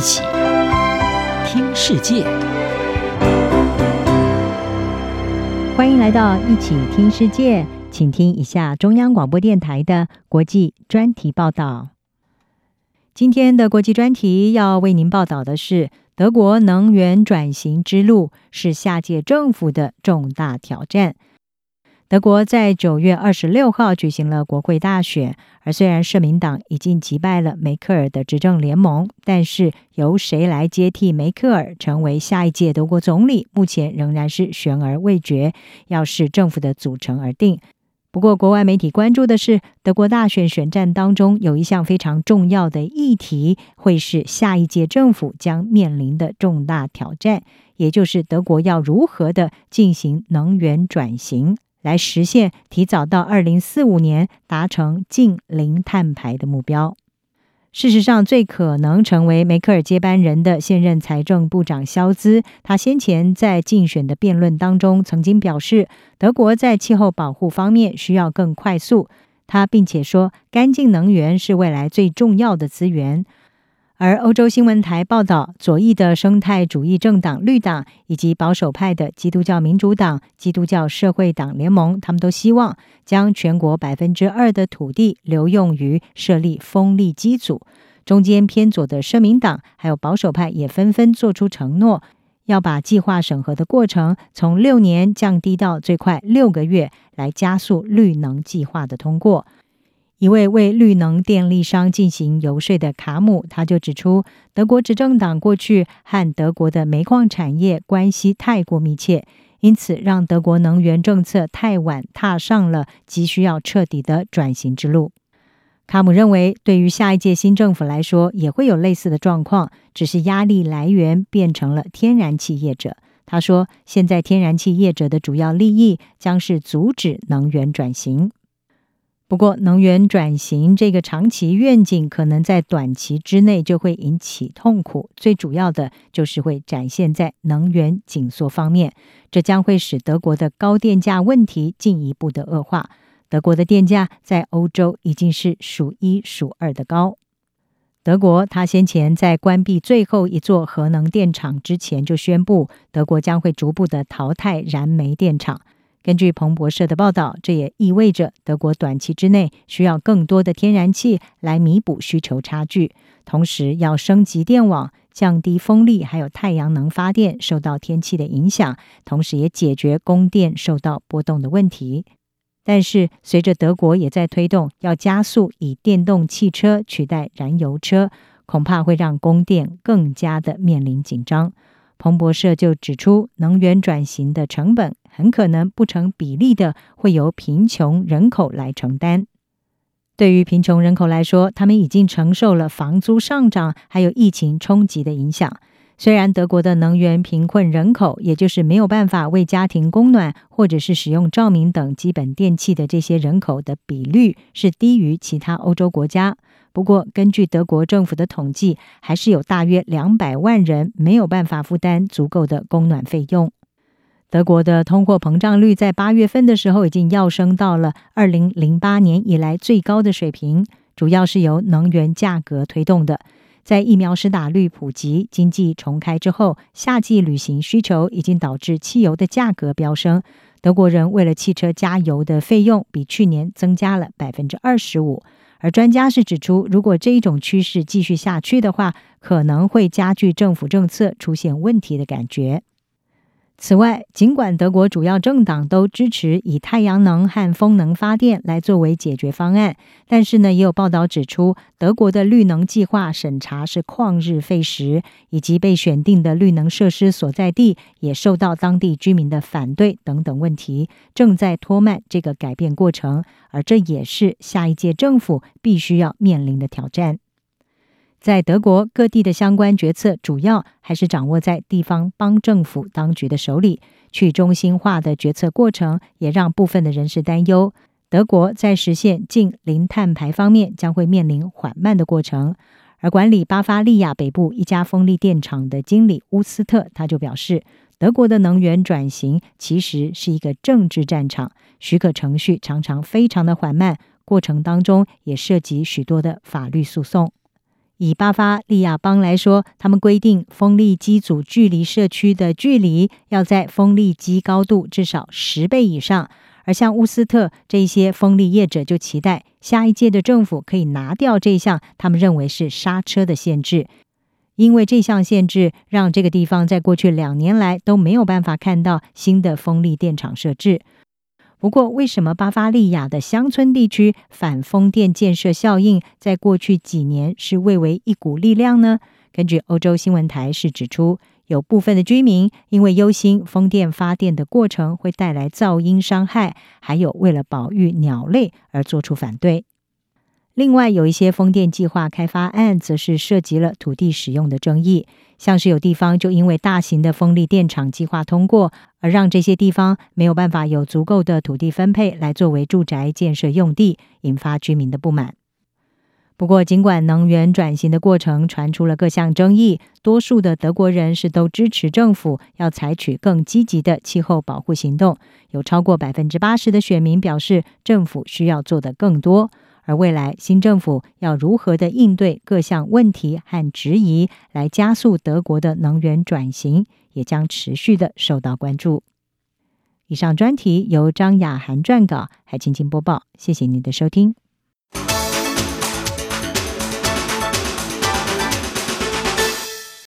一起听世界，欢迎来到一起听世界，请听一下中央广播电台的国际专题报道。今天的国际专题要为您报道的是，德国能源转型之路是下届政府的重大挑战。德国在九月二十六号举行了国会大选，而虽然社民党已经击败了梅克尔的执政联盟，但是由谁来接替梅克尔成为下一届德国总理，目前仍然是悬而未决，要视政府的组成而定。不过，国外媒体关注的是，德国大选选战当中有一项非常重要的议题，会是下一届政府将面临的重大挑战，也就是德国要如何的进行能源转型。来实现提早到二零四五年达成净零碳排的目标。事实上，最可能成为梅克尔接班人的现任财政部长肖兹，他先前在竞选的辩论当中曾经表示，德国在气候保护方面需要更快速。他并且说，干净能源是未来最重要的资源。而欧洲新闻台报道，左翼的生态主义政党绿党以及保守派的基督教民主党、基督教社会党联盟，他们都希望将全国百分之二的土地留用于设立风力机组。中间偏左的社民党还有保守派也纷纷做出承诺，要把计划审核的过程从六年降低到最快六个月，来加速绿能计划的通过。一位为绿能电力商进行游说的卡姆，他就指出，德国执政党过去和德国的煤矿产业关系太过密切，因此让德国能源政策太晚踏上了急需要彻底的转型之路。卡姆认为，对于下一届新政府来说，也会有类似的状况，只是压力来源变成了天然气业者。他说，现在天然气业者的主要利益将是阻止能源转型。不过，能源转型这个长期愿景，可能在短期之内就会引起痛苦。最主要的就是会展现在能源紧缩方面，这将会使德国的高电价问题进一步的恶化。德国的电价在欧洲已经是数一数二的高。德国，他先前在关闭最后一座核能电厂之前就宣布，德国将会逐步的淘汰燃煤电厂。根据彭博社的报道，这也意味着德国短期之内需要更多的天然气来弥补需求差距，同时要升级电网，降低风力还有太阳能发电受到天气的影响，同时也解决供电受到波动的问题。但是，随着德国也在推动要加速以电动汽车取代燃油车，恐怕会让供电更加的面临紧张。彭博社就指出，能源转型的成本很可能不成比例的会由贫穷人口来承担。对于贫穷人口来说，他们已经承受了房租上涨，还有疫情冲击的影响。虽然德国的能源贫困人口，也就是没有办法为家庭供暖或者是使用照明等基本电器的这些人口的比率是低于其他欧洲国家。不过，根据德国政府的统计，还是有大约两百万人没有办法负担足够的供暖费用。德国的通货膨胀率在八月份的时候已经跃升到了二零零八年以来最高的水平，主要是由能源价格推动的。在疫苗施打率普及、经济重开之后，夏季旅行需求已经导致汽油的价格飙升。德国人为了汽车加油的费用比去年增加了百分之二十五。而专家是指出，如果这一种趋势继续下去的话，可能会加剧政府政策出现问题的感觉。此外，尽管德国主要政党都支持以太阳能和风能发电来作为解决方案，但是呢，也有报道指出，德国的绿能计划审查是旷日费时，以及被选定的绿能设施所在地也受到当地居民的反对等等问题，正在拖慢这个改变过程，而这也是下一届政府必须要面临的挑战。在德国各地的相关决策，主要还是掌握在地方邦政府当局的手里。去中心化的决策过程，也让部分的人士担忧，德国在实现近零碳排方面将会面临缓慢的过程。而管理巴伐利亚北部一家风力电厂的经理乌斯特，他就表示，德国的能源转型其实是一个政治战场，许可程序常常非常的缓慢，过程当中也涉及许多的法律诉讼。以巴伐利亚邦来说，他们规定风力机组距离社区的距离要在风力机高度至少十倍以上。而像乌斯特这些风力业者就期待下一届的政府可以拿掉这项他们认为是刹车的限制，因为这项限制让这个地方在过去两年来都没有办法看到新的风力电厂设置。不过，为什么巴伐利亚的乡村地区反风电建设效应在过去几年是蔚为一股力量呢？根据欧洲新闻台是指出，有部分的居民因为忧心风电发电的过程会带来噪音伤害，还有为了保育鸟类而做出反对。另外，有一些风电计划开发案则是涉及了土地使用的争议，像是有地方就因为大型的风力电厂计划通过，而让这些地方没有办法有足够的土地分配来作为住宅建设用地，引发居民的不满。不过，尽管能源转型的过程传出了各项争议，多数的德国人是都支持政府要采取更积极的气候保护行动，有超过百分之八十的选民表示政府需要做得更多。而未来新政府要如何的应对各项问题和质疑，来加速德国的能源转型，也将持续的受到关注。以上专题由张雅涵撰稿，还请播报。谢谢您的收听。